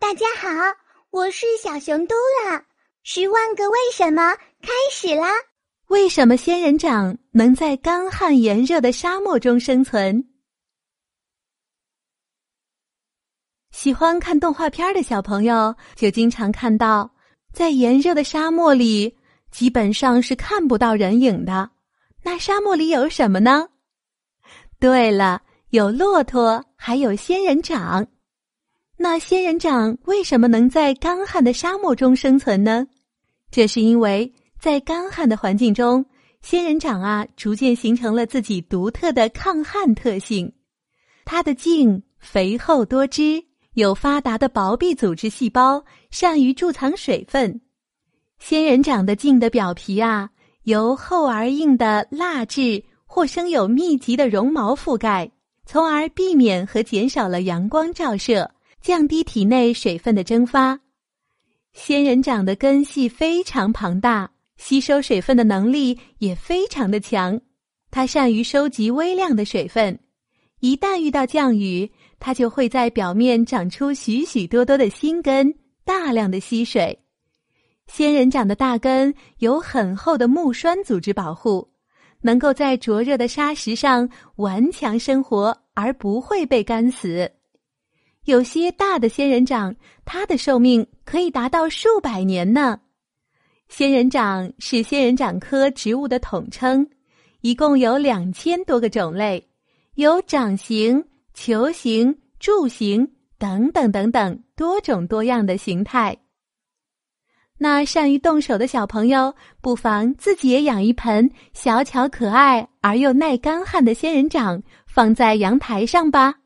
大家好，我是小熊嘟啦。十万个为什么开始啦！为什么仙人掌能在干旱炎热的沙漠中生存？喜欢看动画片的小朋友就经常看到，在炎热的沙漠里，基本上是看不到人影的。那沙漠里有什么呢？对了，有骆驼，还有仙人掌。那仙人掌为什么能在干旱的沙漠中生存呢？这是因为在干旱的环境中，仙人掌啊逐渐形成了自己独特的抗旱特性。它的茎肥厚多汁，有发达的薄壁组织细胞，善于贮藏水分。仙人掌的茎的表皮啊，由厚而硬的蜡质或生有密集的绒毛覆盖，从而避免和减少了阳光照射。降低体内水分的蒸发，仙人掌的根系非常庞大，吸收水分的能力也非常的强。它善于收集微量的水分，一旦遇到降雨，它就会在表面长出许许多多的新根，大量的吸水。仙人掌的大根有很厚的木栓组织保护，能够在灼热的沙石上顽强生活，而不会被干死。有些大的仙人掌，它的寿命可以达到数百年呢。仙人掌是仙人掌科植物的统称，一共有两千多个种类，有掌形、球形、柱形等等等等多种多样的形态。那善于动手的小朋友，不妨自己也养一盆小巧可爱而又耐干旱的仙人掌，放在阳台上吧。